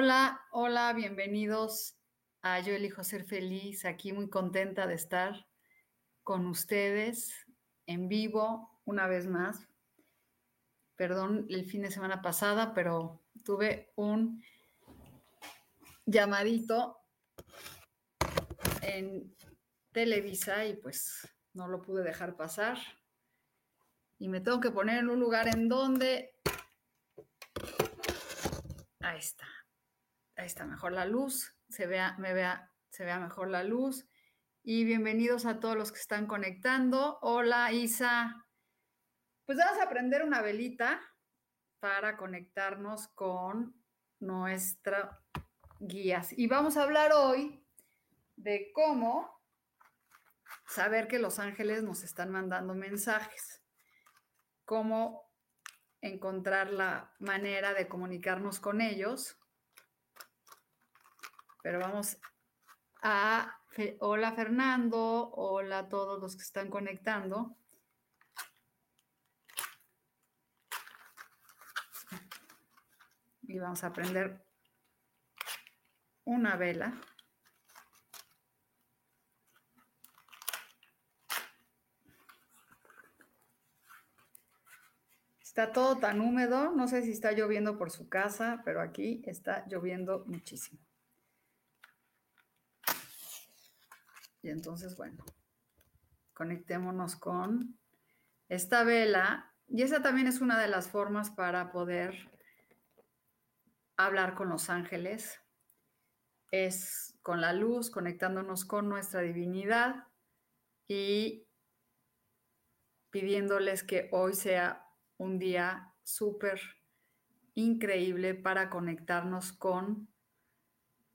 Hola, hola, bienvenidos a Yo elijo ser feliz. Aquí muy contenta de estar con ustedes en vivo una vez más. Perdón el fin de semana pasada, pero tuve un llamadito en Televisa y pues no lo pude dejar pasar. Y me tengo que poner en un lugar en donde... Ahí está ahí está mejor la luz, se vea, se vea mejor la luz. Y bienvenidos a todos los que están conectando. Hola Isa. Pues vamos a prender una velita para conectarnos con nuestra guías. Y vamos a hablar hoy de cómo saber que los ángeles nos están mandando mensajes, cómo encontrar la manera de comunicarnos con ellos pero vamos a... Hola Fernando, hola a todos los que están conectando. Y vamos a prender una vela. Está todo tan húmedo, no sé si está lloviendo por su casa, pero aquí está lloviendo muchísimo. Entonces, bueno, conectémonos con esta vela. Y esa también es una de las formas para poder hablar con los ángeles. Es con la luz, conectándonos con nuestra divinidad y pidiéndoles que hoy sea un día súper increíble para conectarnos con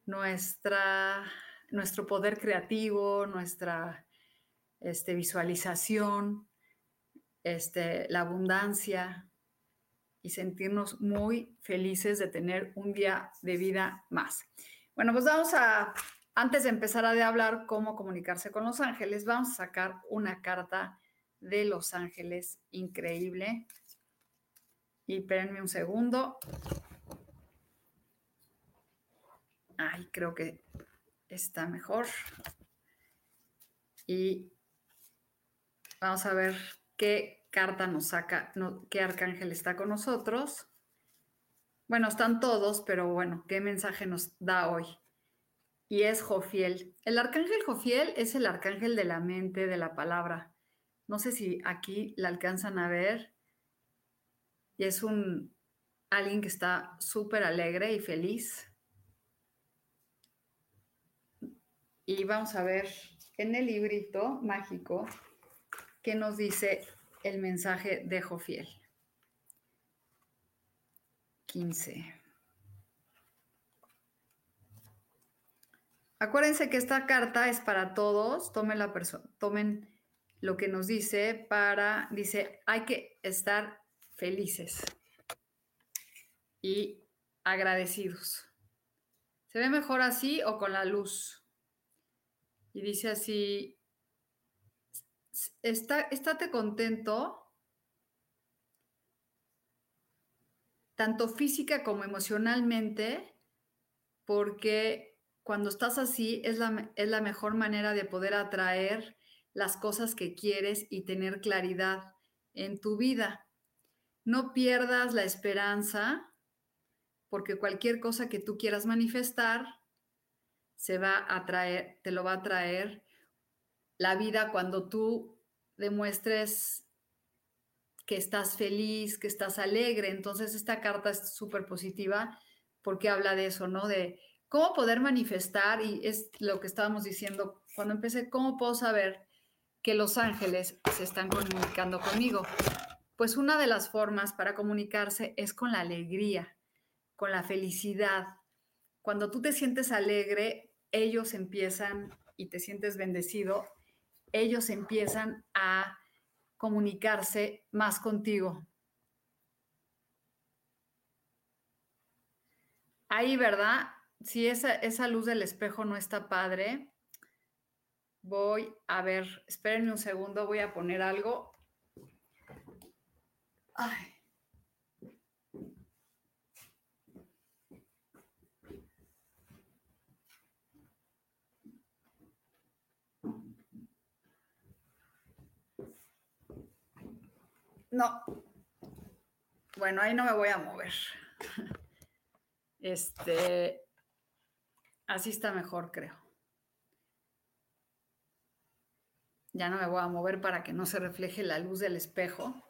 nuestra nuestro poder creativo, nuestra este, visualización, este, la abundancia y sentirnos muy felices de tener un día de vida más. Bueno, pues vamos a, antes de empezar a de hablar cómo comunicarse con los ángeles, vamos a sacar una carta de los ángeles increíble. Y espérenme un segundo. Ay, creo que está mejor. Y vamos a ver qué carta nos saca, qué arcángel está con nosotros. Bueno, están todos, pero bueno, ¿qué mensaje nos da hoy? Y es Jofiel. El arcángel Jofiel es el arcángel de la mente, de la palabra. No sé si aquí la alcanzan a ver. Y es un alguien que está súper alegre y feliz. Y vamos a ver en el librito mágico qué nos dice el mensaje de Jofiel. 15. Acuérdense que esta carta es para todos, tomen, la tomen lo que nos dice para, dice, hay que estar felices y agradecidos. ¿Se ve mejor así o con la luz? Y dice así, está, estate contento, tanto física como emocionalmente, porque cuando estás así es la, es la mejor manera de poder atraer las cosas que quieres y tener claridad en tu vida. No pierdas la esperanza porque cualquier cosa que tú quieras manifestar se va a traer, te lo va a traer la vida cuando tú demuestres que estás feliz, que estás alegre. Entonces esta carta es súper positiva porque habla de eso, ¿no? De cómo poder manifestar, y es lo que estábamos diciendo cuando empecé, cómo puedo saber que los ángeles se están comunicando conmigo. Pues una de las formas para comunicarse es con la alegría, con la felicidad. Cuando tú te sientes alegre, ellos empiezan y te sientes bendecido, ellos empiezan a comunicarse más contigo. Ahí, ¿verdad? Si esa, esa luz del espejo no está padre, voy a ver, espérenme un segundo, voy a poner algo. Ay. No. Bueno, ahí no me voy a mover. Este, así está mejor, creo. Ya no me voy a mover para que no se refleje la luz del espejo.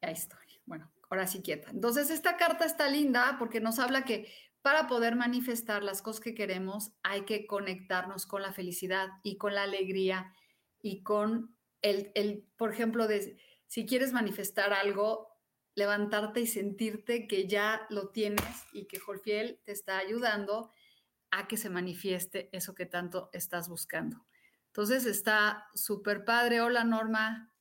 Ahí estoy. Bueno, ahora sí quieta. Entonces, esta carta está linda porque nos habla que para poder manifestar las cosas que queremos hay que conectarnos con la felicidad y con la alegría y con el, el por ejemplo, de si quieres manifestar algo, levantarte y sentirte que ya lo tienes y que Jorfiel te está ayudando a que se manifieste eso que tanto estás buscando. Entonces está súper padre. Hola Norma.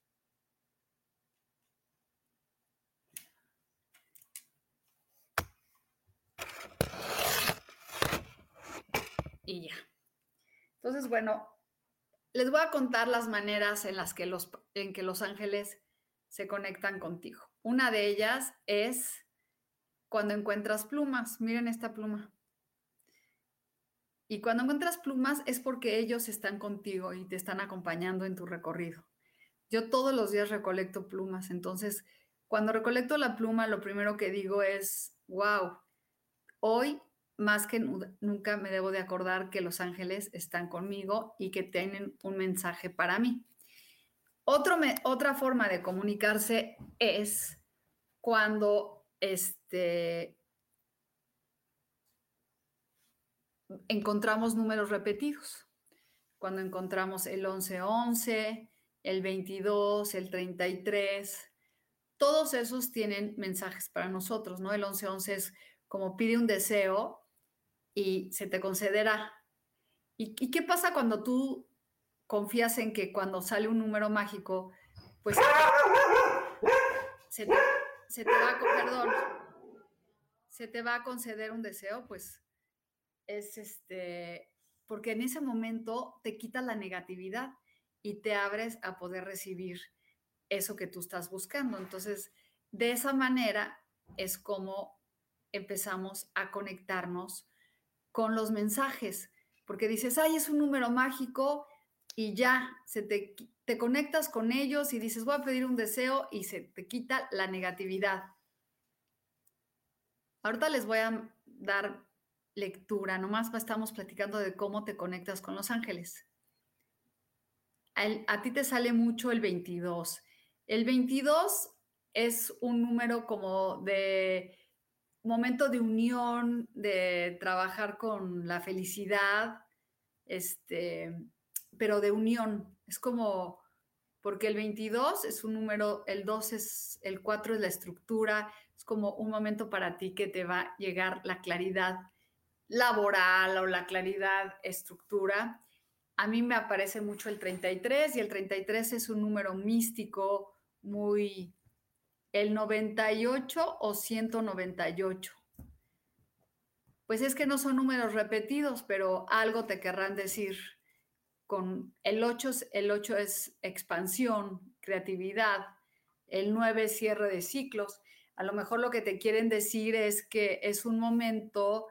Y ya. Entonces, bueno, les voy a contar las maneras en las que los, en que los ángeles se conectan contigo. Una de ellas es cuando encuentras plumas. Miren esta pluma. Y cuando encuentras plumas es porque ellos están contigo y te están acompañando en tu recorrido. Yo todos los días recolecto plumas, entonces cuando recolecto la pluma lo primero que digo es, wow, hoy más que nunca me debo de acordar que los ángeles están conmigo y que tienen un mensaje para mí otra forma de comunicarse es cuando este, encontramos números repetidos. Cuando encontramos el 1111, el 22, el 33, todos esos tienen mensajes para nosotros, ¿no? El 1111 es como pide un deseo y se te concederá. ¿Y, ¿Y, qué pasa cuando tú confías en que cuando sale un número mágico, pues se te, va a, se te va a conceder un deseo, pues es este, porque en ese momento te quita la negatividad y te abres a poder recibir eso que tú estás buscando. Entonces, de esa manera es como empezamos a conectarnos con los mensajes, porque dices, ay, es un número mágico, y ya se te, te conectas con ellos y dices, voy a pedir un deseo y se te quita la negatividad. Ahorita les voy a dar lectura, nomás estamos platicando de cómo te conectas con los ángeles. A, ti te sale mucho el 22. El 22 es un número como de momento de unión, de trabajar con la felicidad, este, pero de unión. Es como, porque el 22 es un número, el 2 es, el 4 es la estructura, es como un momento para ti que te va a llegar la claridad laboral o la claridad estructura. A mí me aparece mucho el 33 y el 33 es un número místico, muy... El 98 o 198. Pues es que no son números repetidos, pero algo te querrán decir con el 8, el 8 es expansión, creatividad, el 9 es cierre de ciclos. A lo mejor lo que te quieren decir es que es un momento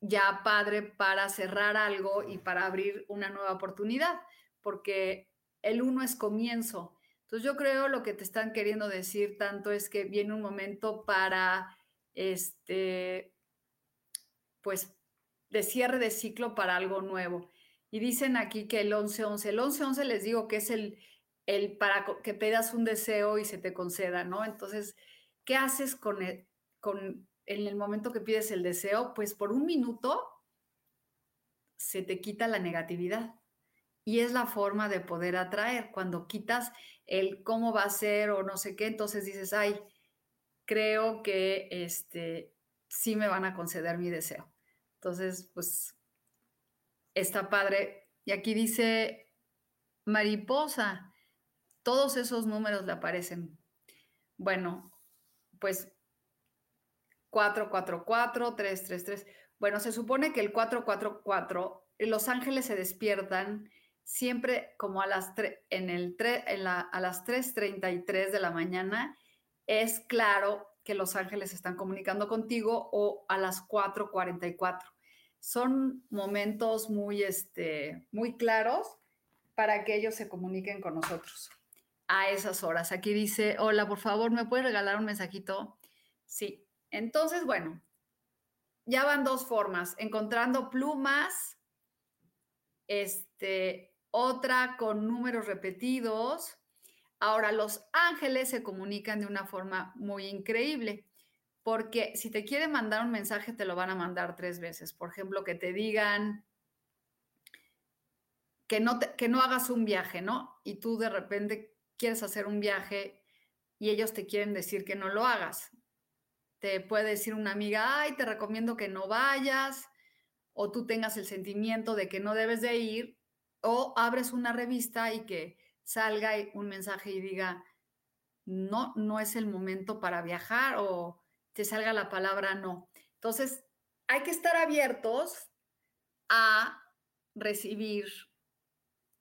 ya padre para cerrar algo y para abrir una nueva oportunidad, porque el 1 es comienzo. Entonces yo creo lo que te están queriendo decir tanto es que viene un momento para este, pues, de cierre de ciclo para algo nuevo. Y dicen aquí que el 11-11, el 11-11 les digo que es el, el para que pedas un deseo y se te conceda, ¿no? Entonces, ¿qué haces con, el, con en el momento que pides el deseo? Pues por un minuto se te quita la negatividad. Y es la forma de poder atraer. Cuando quitas el cómo va a ser o no sé qué, entonces dices, ay, creo que este, sí me van a conceder mi deseo. Entonces, pues, está padre. Y aquí dice mariposa, todos esos números le aparecen. Bueno, pues 444, 333. Bueno, se supone que el 444, los ángeles se despiertan siempre como a las, en el en la, a las 3.33 de la mañana, es claro que los ángeles están comunicando contigo o a las 4.44. Son momentos muy, este, muy claros para que ellos se comuniquen con nosotros a esas horas. Aquí dice, hola, por favor, ¿me puede regalar un mensajito? Sí. Entonces, bueno, ya van dos formas, encontrando plumas, este, otra con números repetidos. Ahora, los ángeles se comunican de una forma muy increíble, porque si te quieren mandar un mensaje, te lo van a mandar tres veces. Por ejemplo, que te digan que no, que no hagas un viaje, ¿no? Y tú de repente quieres hacer un viaje y ellos te quieren decir que no lo hagas. Te puede decir una amiga, ay, te recomiendo que no vayas, o tú tengas el sentimiento de que no debes de ir o abres una revista y que salga un mensaje y diga, no, no es el momento para viajar o te salga la palabra no. Entonces, hay que estar abiertos a recibir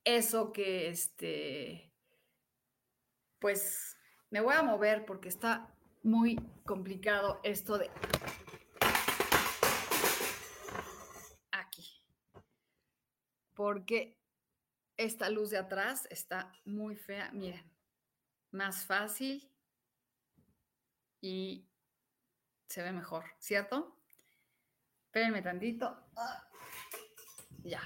eso que, este, pues, me voy a mover porque está muy complicado esto de aquí. Porque esta luz de atrás está muy fea. Miren, más fácil y se ve mejor, ¿cierto? Espérenme tantito. Ah, ya.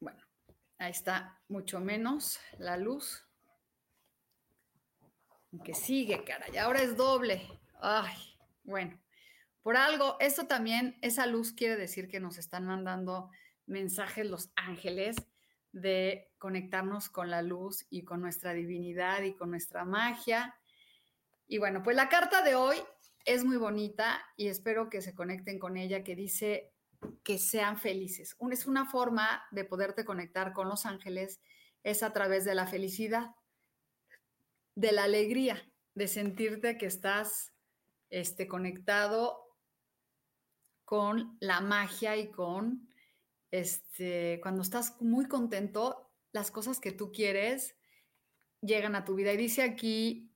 Bueno, ahí está mucho menos la luz que sigue, cara, ahora es doble. Ay, bueno, por algo, esto también, esa luz quiere decir que nos están mandando mensajes los ángeles de conectarnos con la luz y con nuestra divinidad y con nuestra magia. Y bueno, pues la carta de hoy es muy bonita y espero que se conecten con ella, que dice que sean felices. Es una forma de poderte conectar con los ángeles, es a través de la felicidad de la alegría, de sentirte que estás este, conectado con la magia y con, este, cuando estás muy contento, las cosas que tú quieres llegan a tu vida. Y dice aquí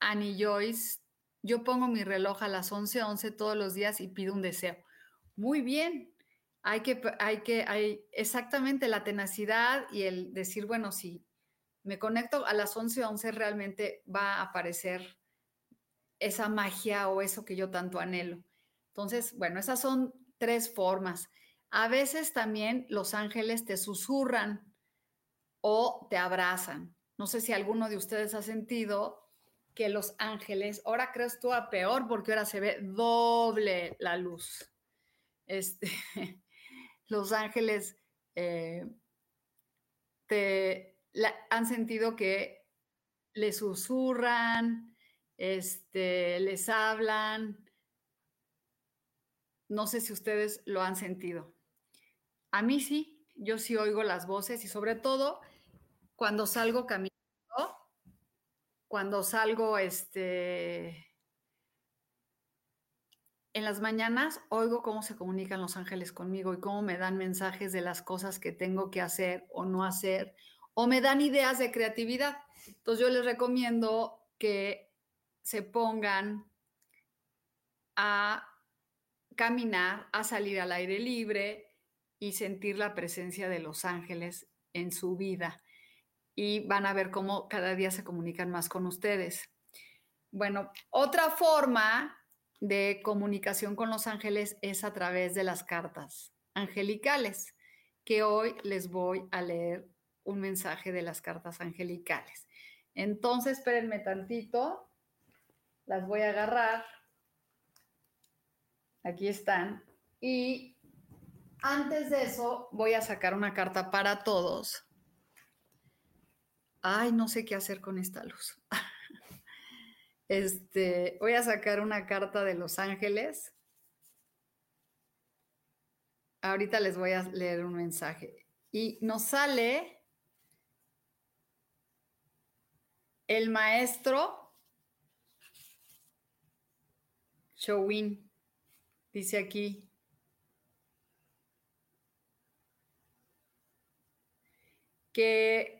Annie Joyce, yo pongo mi reloj a las 11:11 11 todos los días y pido un deseo. Muy bien, hay que, hay que, hay exactamente la tenacidad y el decir, bueno, sí, me conecto a las 11:11, 11, realmente va a aparecer esa magia o eso que yo tanto anhelo. Entonces, bueno, esas son tres formas. A veces también los ángeles te susurran o te abrazan. No sé si alguno de ustedes ha sentido que los ángeles, ahora crees tú a peor porque ahora se ve doble la luz. Este, los ángeles eh, te, han sentido que les susurran, este, les hablan. No sé si ustedes lo han sentido. A mí sí, yo sí oigo las voces y sobre todo cuando salgo caminando, cuando salgo este, en las mañanas, oigo cómo se comunican los ángeles conmigo y cómo me dan mensajes de las cosas que tengo que hacer o no hacer o me dan ideas de creatividad. Entonces yo les recomiendo que se pongan a caminar, a salir al aire libre, y sentir la presencia de los ángeles en su vida. Y van a ver cómo cada día se comunican más con ustedes. Bueno, otra forma de comunicación con los ángeles es a través de las cartas angelicales, que hoy les voy a leer un mensaje de las cartas angelicales. Entonces, espérenme tantito, las voy a agarrar. Aquí están. Y antes de eso, voy a sacar una carta para todos. Ay, no sé qué hacer con esta luz. Este, voy a sacar una carta de Los Ángeles. Ahorita les voy a leer un mensaje. Y nos sale el maestro Showin. Dice aquí. Que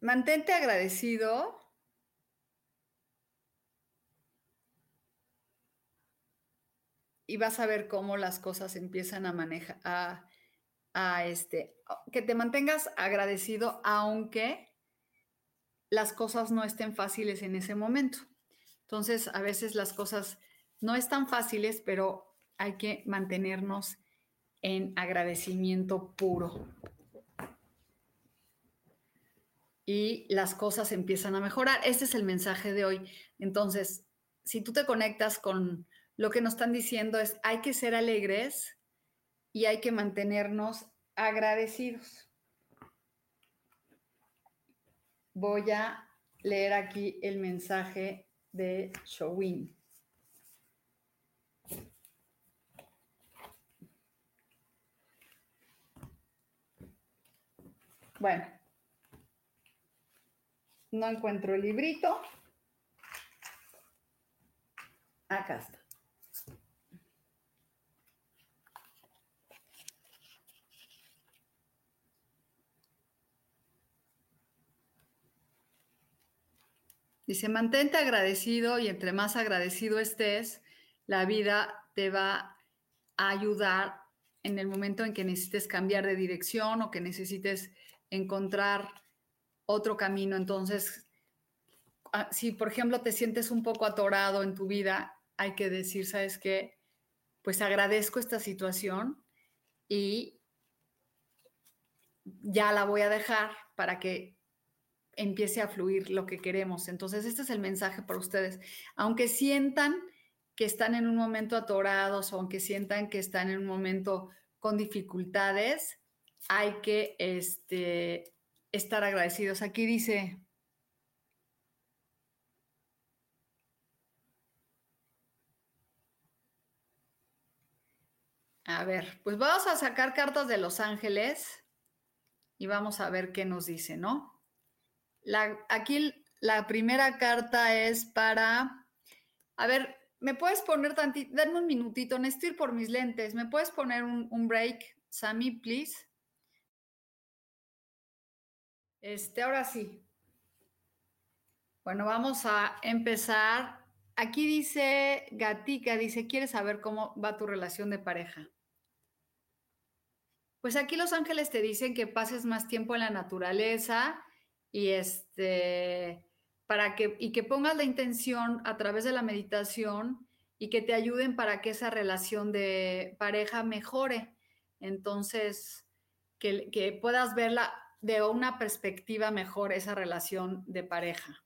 Mantente agradecido. Y vas a ver cómo las cosas empiezan a manejar, a, este, que te mantengas agradecido aunque las cosas no estén fáciles en ese momento. Entonces, a veces las cosas no están fáciles, pero hay que mantenernos en agradecimiento puro y las cosas empiezan a mejorar. Este es el mensaje de hoy. Entonces, si tú te conectas con lo que nos están diciendo es, hay que ser alegres y hay que mantenernos agradecidos. Voy a leer aquí el mensaje de Showin. Bueno, no encuentro el librito. Acá está. Dice, mantente agradecido y entre más agradecido estés, la vida te va a ayudar en el momento en que necesites cambiar de dirección o que necesites encontrar otro camino. Entonces, ah, si por ejemplo te sientes un poco atorado en tu vida, hay que decir, ¿sabes qué? Pues agradezco esta situación y ya la voy a dejar para que empiece a fluir lo que queremos. Entonces, este es el mensaje para ustedes. Aunque sientan que están en un momento atorados o aunque sientan que están en un momento con dificultades, hay que este, estar agradecidos. Aquí dice, a ver, pues vamos a sacar cartas de Los Ángeles y vamos a ver qué nos dice, ¿no? Aquí la primera carta es para, a ver, ¿me puedes poner tantito, dame un minutito, necesito ir por mis lentes, ¿me puedes poner un, un break, Sammy, please? Este, ahora sí. Bueno, vamos a empezar. Aquí dice Gatica, dice, ¿quieres saber cómo va tu relación de pareja? Pues aquí los ángeles te dicen que pases más tiempo en la naturaleza y este para que y que pongas la intención a través de la meditación y que te ayuden para que esa relación de pareja mejore. Entonces, que, que puedas verla de una perspectiva mejor esa relación de pareja.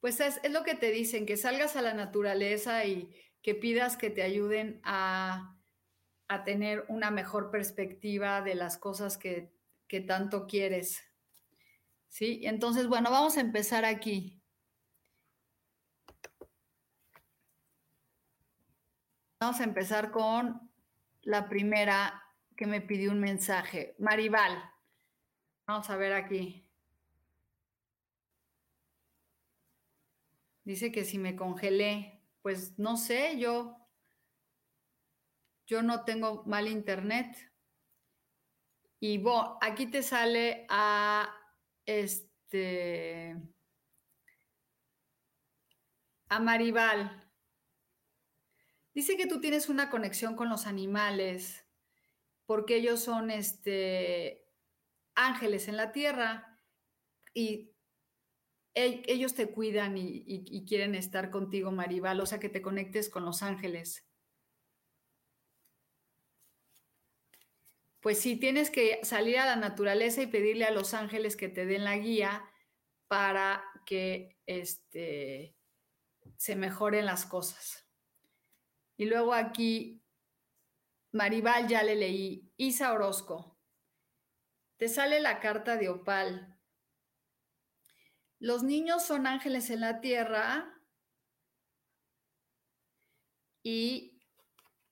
Pues es, lo que te dicen, que salgas a la naturaleza y que pidas que te ayuden a, a tener una mejor perspectiva de las cosas que, que tanto quieres. ¿Sí? Entonces, bueno, vamos a empezar aquí. Vamos a empezar con la primera que me pidió un mensaje. Maribal. Vamos a ver aquí. Dice que si me congelé, pues no sé, yo yo no tengo mal internet. Y bueno, aquí te sale a este a Maribal. Dice que tú tienes una conexión con los animales porque ellos son este, ángeles en la tierra y ellos te cuidan y, quieren estar contigo, Maribal, o sea, que te conectes con los ángeles. Pues sí, tienes que salir a la naturaleza y pedirle a los ángeles que te den la guía para que este, se mejoren las cosas. Y luego aquí, Maribal ya le leí, Isa Orozco, te sale la carta de Opal. Los niños son ángeles en la tierra y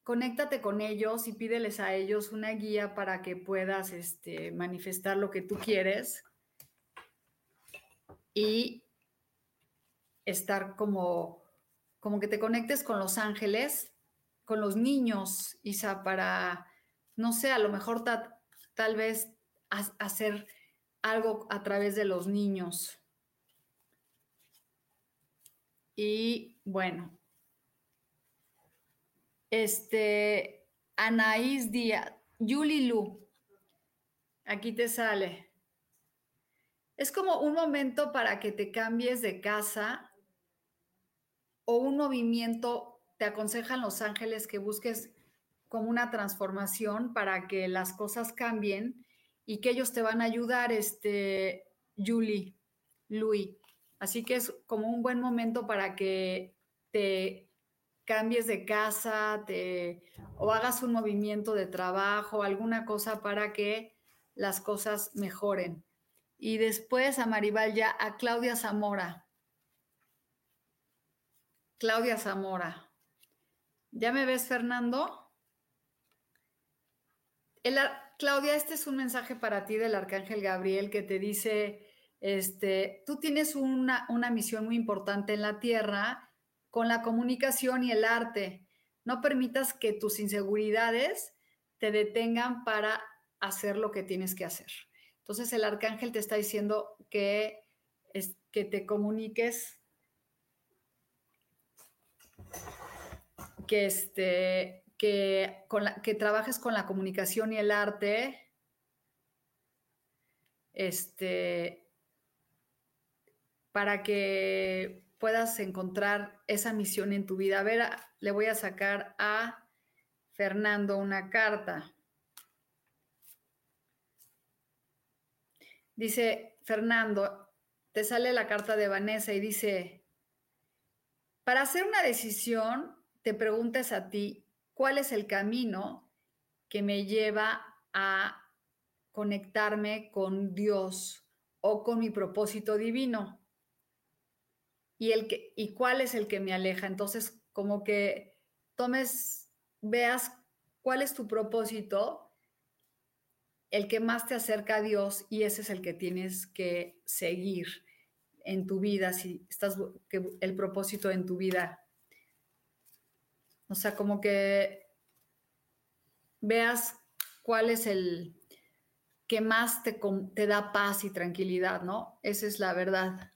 conéctate con ellos y pídeles a ellos una guía para que puedas este, manifestar lo que tú quieres y estar como, como que te conectes con los ángeles, con los niños, Isa, para, no sé, a lo mejor tal vez hacer algo a través de los niños. Y bueno, este, Anaís Díaz, Yuli Lu, aquí te sale. Es como un momento para que te cambies de casa o un movimiento, te aconsejan los ángeles que busques como una transformación para que las cosas cambien y que ellos te van a ayudar, este, Julie, Louis. Así que es como un buen momento para que te cambies de casa, te, o hagas un movimiento de trabajo, alguna cosa para que las cosas mejoren. Y después a Maribal ya, a Claudia Zamora. Claudia Zamora. ¿Ya me ves, Fernando? Claudia, este es un mensaje para ti del Arcángel Gabriel que te dice, este, tú tienes una, misión muy importante en la tierra con la comunicación y el arte. No permitas que tus inseguridades te detengan para hacer lo que tienes que hacer. Entonces el arcángel te está diciendo que, es, que te comuniques, que, este, que, con que trabajes con la comunicación y el arte, este, para que puedas encontrar esa misión en tu vida. A ver, le voy a sacar a Fernando una carta. Dice, Fernando, te sale la carta de Vanessa y dice, para hacer una decisión, te preguntes a ti, ¿cuál es el camino que me lleva a conectarme con Dios o con mi propósito divino? y, el que, y cuál es el que me aleja. Entonces, como que tomes, veas cuál es tu propósito, el que más te acerca a Dios y ese es el que tienes que seguir en tu vida, si estás, que el propósito en tu vida. O sea, como que veas cuál es el que más te, da paz y tranquilidad, ¿no? Esa es la verdad.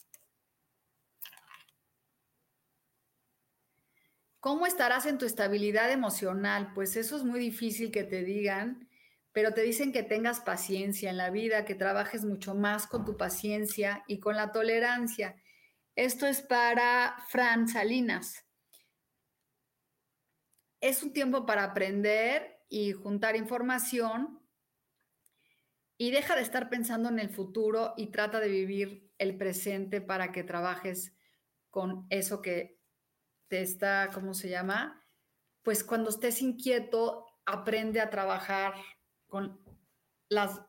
¿Cómo estarás en tu estabilidad emocional? Pues eso es muy difícil que te digan, pero te dicen que tengas paciencia en la vida, que trabajes mucho más con tu paciencia y con la tolerancia. Esto es para Fran Salinas. Es un tiempo para aprender y juntar información y deja de estar pensando en el futuro y trata de vivir el presente para que trabajes con eso que te está, ¿cómo se llama? Pues cuando estés inquieto, aprende a trabajar con las,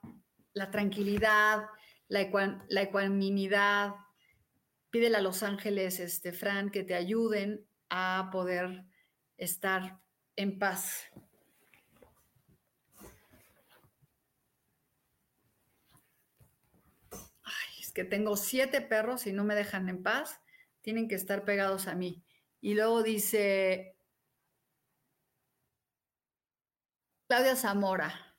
la tranquilidad, la, la ecuanimidad. Pídele a los ángeles, este, Fran, que te ayuden a poder estar en paz. Ay, es que tengo siete perros y no me dejan en paz. Tienen que estar pegados a mí. Y luego dice Claudia Zamora.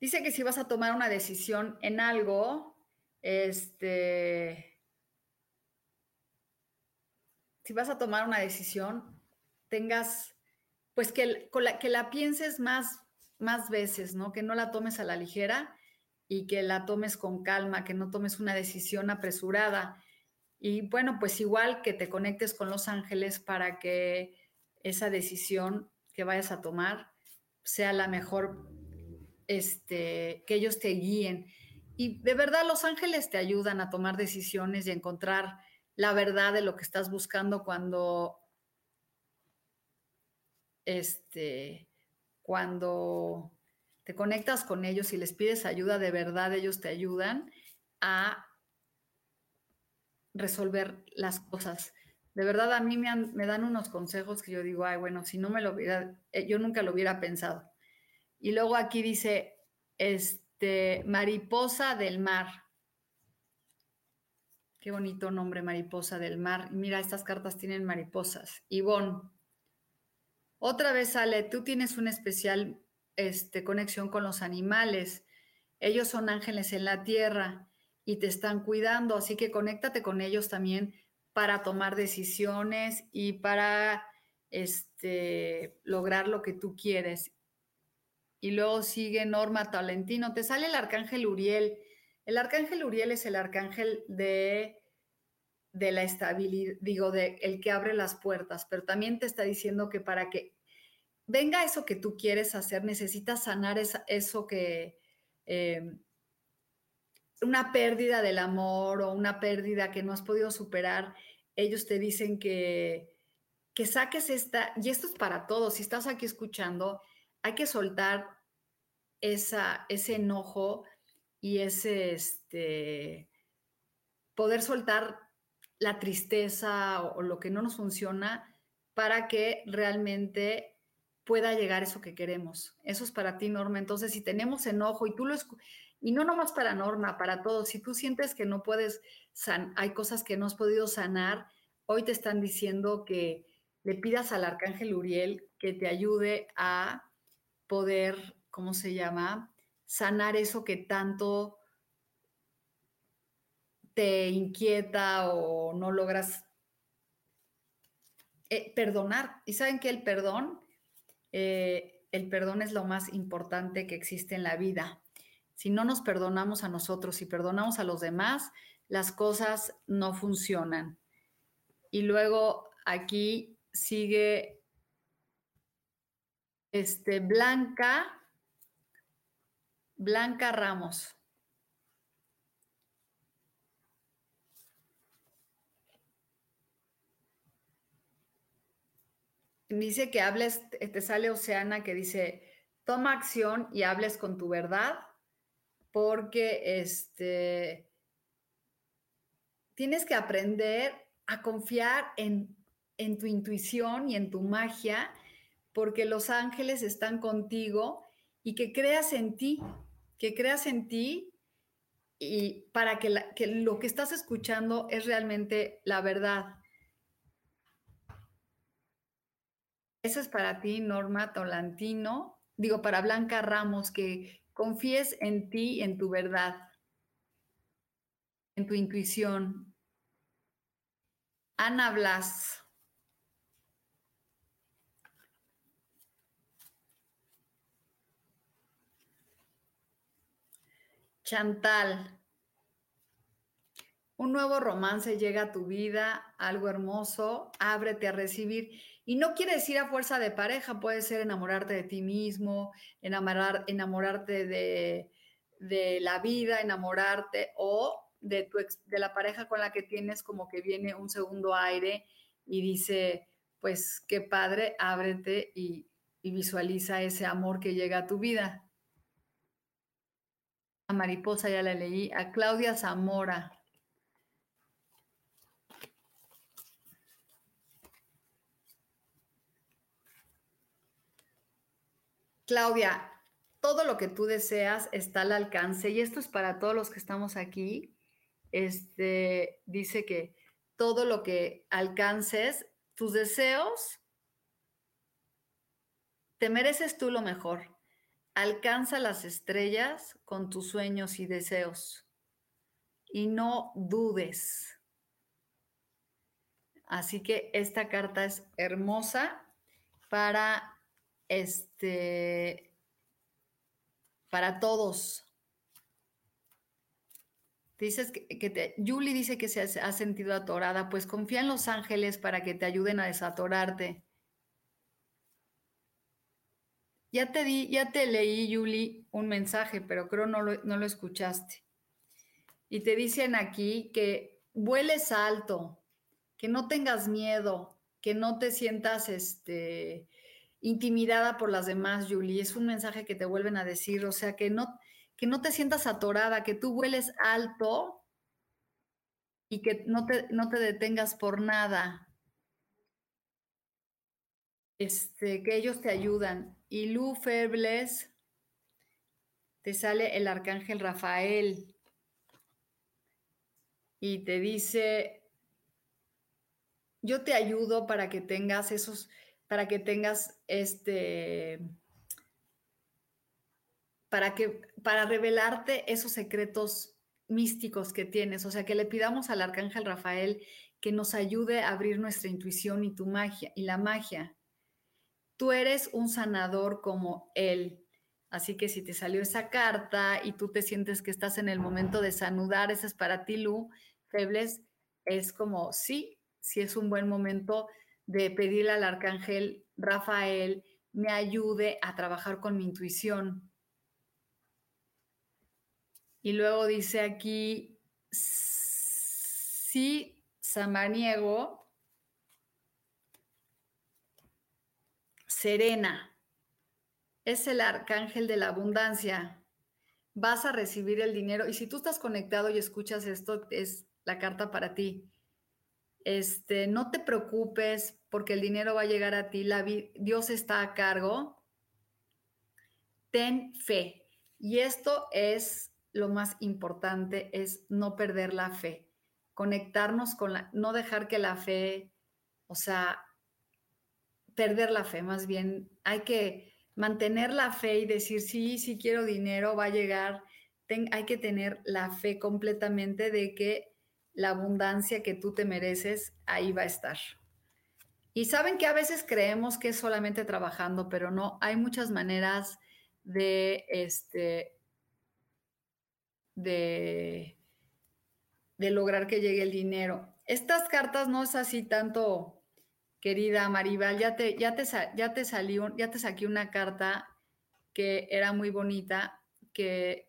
Dice que si vas a tomar una decisión en algo, este, si vas a tomar una decisión, tengas, pues que, la, que la pienses más, más veces, ¿no? Que no la tomes a la ligera y que la tomes con calma, que no tomes una decisión apresurada. Y bueno, pues igual que te conectes con los ángeles para que esa decisión que vayas a tomar sea la mejor, este, que ellos te guíen. Y de verdad los ángeles te ayudan a tomar decisiones y a encontrar la verdad de lo que estás buscando cuando, este, cuando te conectas con ellos y les pides ayuda, de verdad ellos te ayudan a resolver las cosas. De verdad a mí me, me dan unos consejos que yo digo, ay, bueno, si no me lo hubiera, eh, yo nunca lo hubiera pensado. Y luego aquí dice, este, mariposa del mar. Qué bonito nombre, mariposa del mar. Mira, estas cartas tienen mariposas. Ivonne, otra vez sale, tú tienes una especial este, conexión con los animales. Ellos son ángeles en la tierra y te están cuidando, así que conéctate con ellos también para tomar decisiones y para este, lograr lo que tú quieres. Y luego sigue Norma Talentino. Te sale el arcángel Uriel. El arcángel Uriel es el arcángel de, de la estabilidad, digo, de el que abre las puertas, pero también te está diciendo que para que venga eso que tú quieres hacer, necesitas sanar eso que, em, una pérdida del amor o una pérdida que no has podido superar, ellos te dicen que, que saques esta, y esto es para todos, si estás aquí escuchando, hay que soltar ese enojo y ese, este, poder soltar la tristeza o lo que no nos funciona para que realmente pueda llegar eso que queremos. Eso es para ti, Norma. Entonces, si tenemos enojo y tú lo y no nomás para Norma, para todos, si tú sientes que no puedes, hay cosas que no has podido sanar, hoy te están diciendo que le pidas al arcángel Uriel que te ayude a poder, ¿cómo se llama? Sanar eso que tanto te inquieta o no logras eh, perdonar. Y saben que el perdón eh, el perdón es lo más importante que existe en la vida. Si no nos perdonamos a nosotros y perdonamos a los demás, las cosas no funcionan. Y luego aquí sigue este, Blanca, Blanca Ramos. dice que hables, te sale Oceana que dice, toma acción y hables con tu verdad, porque este, tienes que aprender a confiar en, en tu intuición y en tu magia, porque los ángeles están contigo y que creas en ti, que creas en ti y para que, que lo que estás escuchando es realmente la verdad. Eso es para ti, Norma Tolantino. Digo, para Blanca Ramos, que confíes en ti, en tu verdad, en tu intuición. Ana Blas. Chantal. Un nuevo romance llega a tu vida, algo hermoso, ábrete a recibir. Y no quiere decir a fuerza de pareja, puede ser enamorarte de ti mismo, enamorar, enamorarte de, de la vida, enamorarte o de, tu de la pareja con la que tienes como que viene un segundo aire y dice, pues qué padre, ábrete y, y visualiza ese amor que llega a tu vida. A Mariposa ya la leí, a Claudia Zamora. Claudia, todo lo que tú deseas está al alcance y esto es para todos los que estamos aquí. Este dice que todo lo que alcances, tus deseos, te mereces tú lo mejor. Alcanza las estrellas con tus sueños y deseos y no dudes. Así que esta carta es hermosa para este para todos. Dices que, Julie dice que se ha, sentido atorada, pues confía en los ángeles para que te ayuden a desatorarte. Ya te di, ya te leí, Julie, un mensaje, pero creo no lo, no lo escuchaste. Y te dicen aquí que vueles alto, que no tengas miedo, que no te sientas este, intimidada por las demás, Julie. Es un mensaje que te vuelven a decir, o sea, que no, que no te sientas atorada, que tú vueles alto y que no te, no te detengas por nada. Este, que ellos te ayudan. Y Lu Febles, te sale el arcángel Rafael y te dice, yo te ayudo para que tengas esos, para que tengas este, para que, para revelarte esos secretos místicos que tienes, o sea, que le pidamos al arcángel Rafael que nos ayude a abrir nuestra intuición y tu magia y la magia. Tú eres un sanador como él. Así que si te salió esa carta y tú te sientes que estás en el momento de sanudar, esa es para ti, Lu, Febles, es como, sí, sí es un buen momento de pedirle al arcángel Rafael me ayude a trabajar con mi intuición. Y luego dice aquí, sí, samaniego, serena, es el arcángel de la abundancia. Vas a recibir el dinero. Y si tú estás conectado y escuchas esto, es la carta para ti. Este, no te preocupes porque el dinero va a llegar a ti, la Dios está a cargo. Ten fe. Y esto es lo más importante, es no perder la fe, conectarnos con la, no dejar que la fe, o sea, perder la fe, más bien hay que mantener la fe y decir, sí, sí quiero dinero, va a llegar. hay que tener la fe completamente de que la abundancia que tú te mereces, ahí va a estar. Y saben que a veces creemos que es solamente trabajando, pero no, hay muchas maneras de, este, de, de lograr que llegue el dinero. Estas cartas no es así tanto, querida Maribal, ya te, ya te, ya te ya te saqué una carta que era muy bonita, que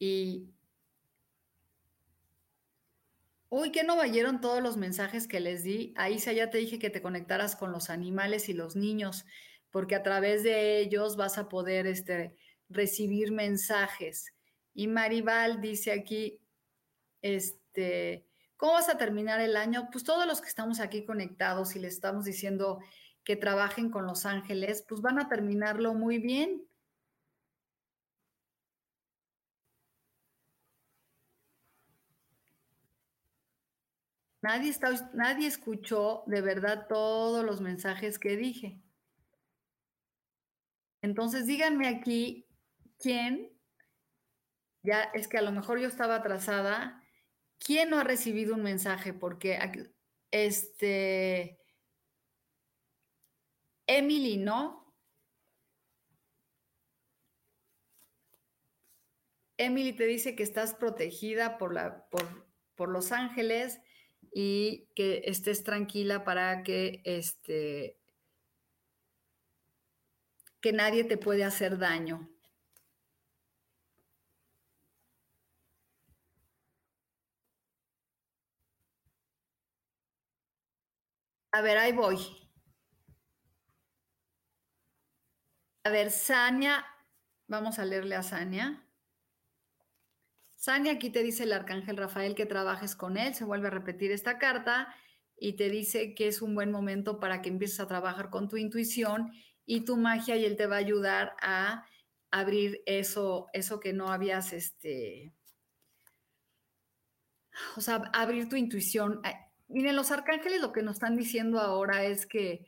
Y, uy, que no vayeron todos los mensajes que les di. Ahí ya te dije que te conectaras con los animales y los niños, porque a través de ellos vas a poder este, recibir mensajes. Y Maribal dice aquí, este, ¿cómo vas a terminar el año? Pues todos los que estamos aquí conectados y les estamos diciendo que trabajen con los ángeles, pues van a terminarlo muy bien. Nadie, está, nadie escuchó de verdad todos los mensajes que dije. Entonces díganme aquí quién, ya es que a lo mejor yo estaba atrasada, quién no ha recibido un mensaje, porque este, Emily, ¿no? Emily te dice que estás protegida por, la, por, por los ángeles y que estés tranquila para que este que nadie te puede hacer daño. A ver, ahí voy. A ver, Sania, vamos a leerle a Sania. Sani, aquí te dice el arcángel Rafael que trabajes con él, se vuelve a repetir esta carta y te dice que es un buen momento para que empieces a trabajar con tu intuición y tu magia y él te va a ayudar a abrir eso, eso que no habías, este, o sea, abrir tu intuición. Miren, los arcángeles lo que nos están diciendo ahora es que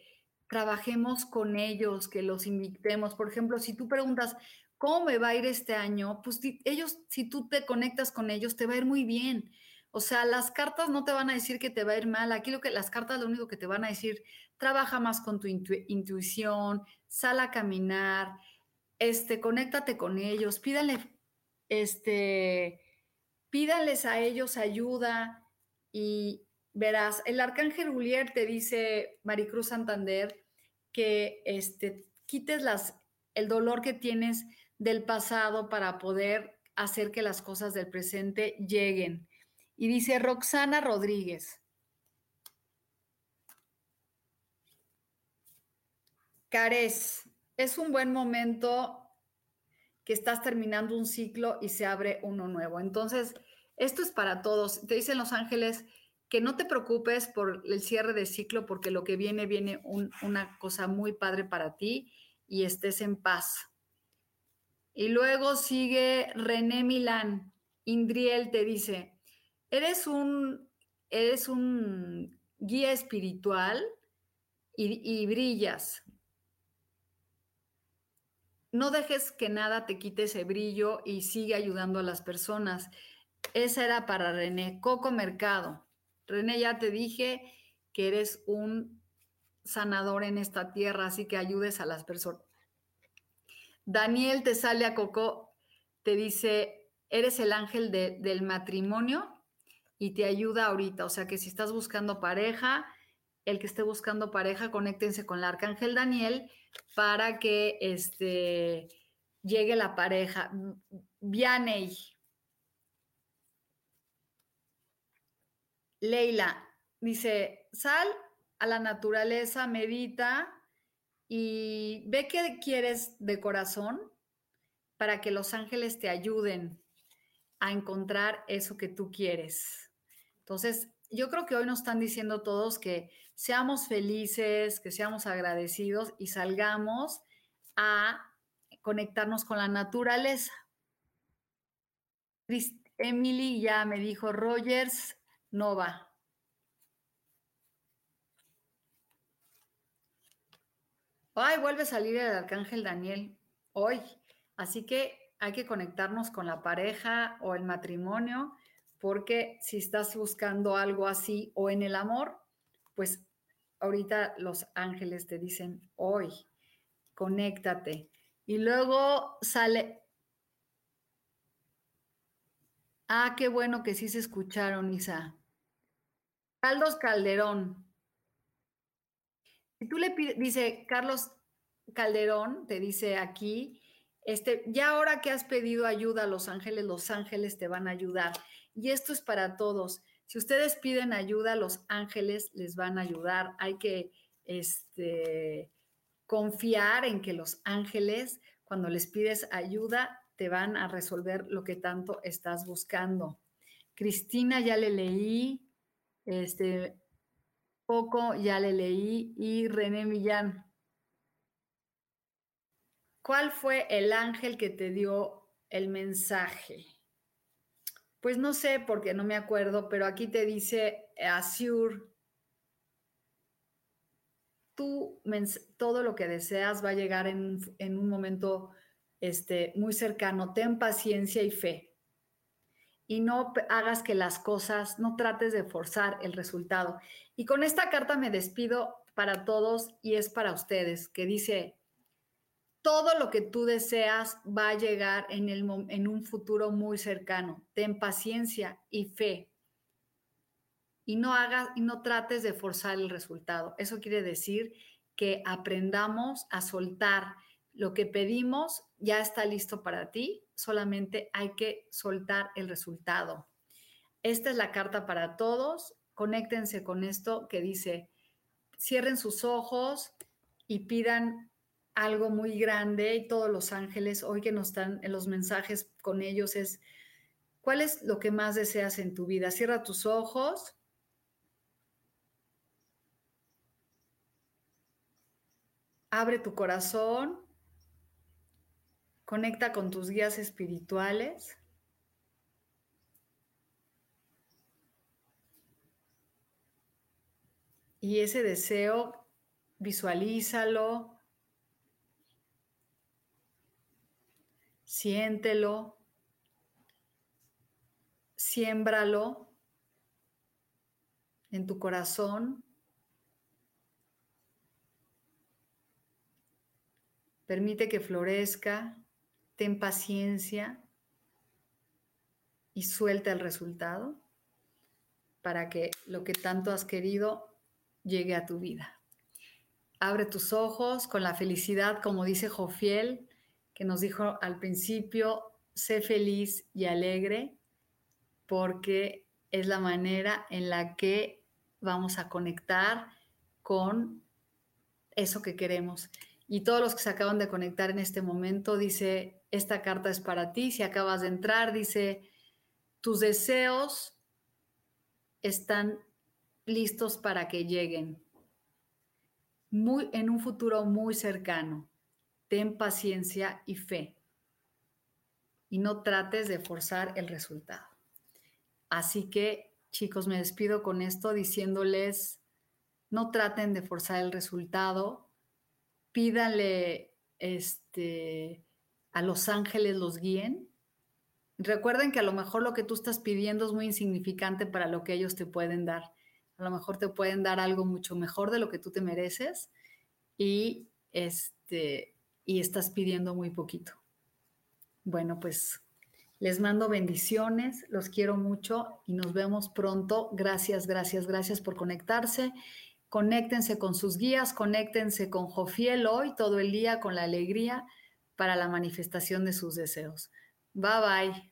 trabajemos con ellos, que los invitemos. Por ejemplo, si tú preguntas, ¿cómo me va a ir este año? Pues ellos, si tú te conectas con ellos, te va a ir muy bien. O sea, las cartas no te van a decir que te va a ir mal. Aquí lo que las cartas lo único que te van a decir, trabaja más con tu intuición, sal a caminar, este, conéctate con ellos, pídale, este, pídales a ellos ayuda y verás, el arcángel Julier te dice, Maricruz Santander, que este, quites las, el dolor que tienes del pasado para poder hacer que las cosas del presente lleguen. Y dice Roxana Rodríguez. Cares, es un buen momento que estás terminando un ciclo y se abre uno nuevo. Entonces, esto es para todos. Te dicen los ángeles que no te preocupes por el cierre de ciclo porque lo que viene, viene una cosa muy padre para ti y estés en paz. Y luego sigue René Milán. Indriel te dice, eres un, eres un guía espiritual y, y brillas. No dejes que nada te quite ese brillo y sigue ayudando a las personas. Esa era para René. Coco Mercado. René, ya te dije que eres un sanador en esta tierra, así que ayudes a las personas. Daniel te sale a Coco, te dice, eres el ángel del matrimonio y te ayuda ahorita. O sea que si estás buscando pareja, el que esté buscando pareja, conéctense con el arcángel Daniel para que este, llegue la pareja. Vianey. Leila dice, sal a la naturaleza, medita y ve qué quieres de corazón para que los ángeles te ayuden a encontrar eso que tú quieres. Entonces, yo creo que hoy nos están diciendo todos que seamos felices, que seamos agradecidos y salgamos a conectarnos con la naturaleza. Emily ya me dijo, Rogers no va. Ay, vuelve a salir el arcángel Daniel hoy. Así que hay que conectarnos con la pareja o el matrimonio porque si estás buscando algo así o en el amor, pues ahorita los ángeles te dicen, hoy, conéctate. Y luego sale, ah, qué bueno que sí se escucharon, Isa. Carlos Calderón. Si tú le pides, dice Carlos Calderón, te dice aquí, este, ya ahora que has pedido ayuda a los ángeles, los ángeles te van a ayudar. Y esto es para todos. Si ustedes piden ayuda, los ángeles les van a ayudar. Hay que este, confiar en que los ángeles, cuando les pides ayuda, te van a resolver lo que tanto estás buscando. Cristina ya le leí, este, poco ya le leí y René Millán. ¿Cuál fue el ángel que te dio el mensaje? Pues no sé porque no me acuerdo, pero aquí te dice Azure, tú todo lo que deseas va a llegar en, un momento este, muy cercano. Ten paciencia y fe. Y no hagas que las cosas, no trates de forzar el resultado. Y con esta carta me despido para todos y es para ustedes, que dice, todo lo que tú deseas va a llegar en, el, en un futuro muy cercano. Ten paciencia y fe. Y no hagas y no trates de forzar el resultado. Eso quiere decir que aprendamos a soltar lo que pedimos, ya está listo para ti, solamente hay que soltar el resultado. Esta es la carta para todos. Conéctense con esto que dice, cierren sus ojos y pidan algo muy grande y todos los ángeles hoy que nos están en los mensajes con ellos es, ¿cuál es lo que más deseas en tu vida? Cierra tus ojos. Abre tu corazón. Conecta con tus guías espirituales. Y ese deseo visualízalo, siéntelo, siémbralo en tu corazón. Permite que florezca, ten paciencia y suelta el resultado para que lo que tanto has querido llegue a tu vida. Abre tus ojos con la felicidad, como dice Jofiel, que nos dijo al principio, sé feliz y alegre, porque es la manera en la que vamos a conectar con eso que queremos. Y todos los que se acaban de conectar en este momento, dice, esta carta es para ti. Si acabas de entrar, dice, tus deseos están listos para que lleguen muy, en un futuro muy cercano. Ten paciencia y fe y no trates de forzar el resultado. Así que, chicos, me despido con esto diciéndoles, no traten de forzar el resultado, pídale este, a los ángeles los guíen. Recuerden que a lo mejor lo que tú estás pidiendo es muy insignificante para lo que ellos te pueden dar. A lo mejor te pueden dar algo mucho mejor de lo que tú te mereces y, este, y estás pidiendo muy poquito. Bueno, pues les mando bendiciones, los quiero mucho y nos vemos pronto. Gracias, gracias, gracias por conectarse. Conéctense con sus guías, conéctense con Jofiel hoy todo el día con la alegría para la manifestación de sus deseos. Bye bye.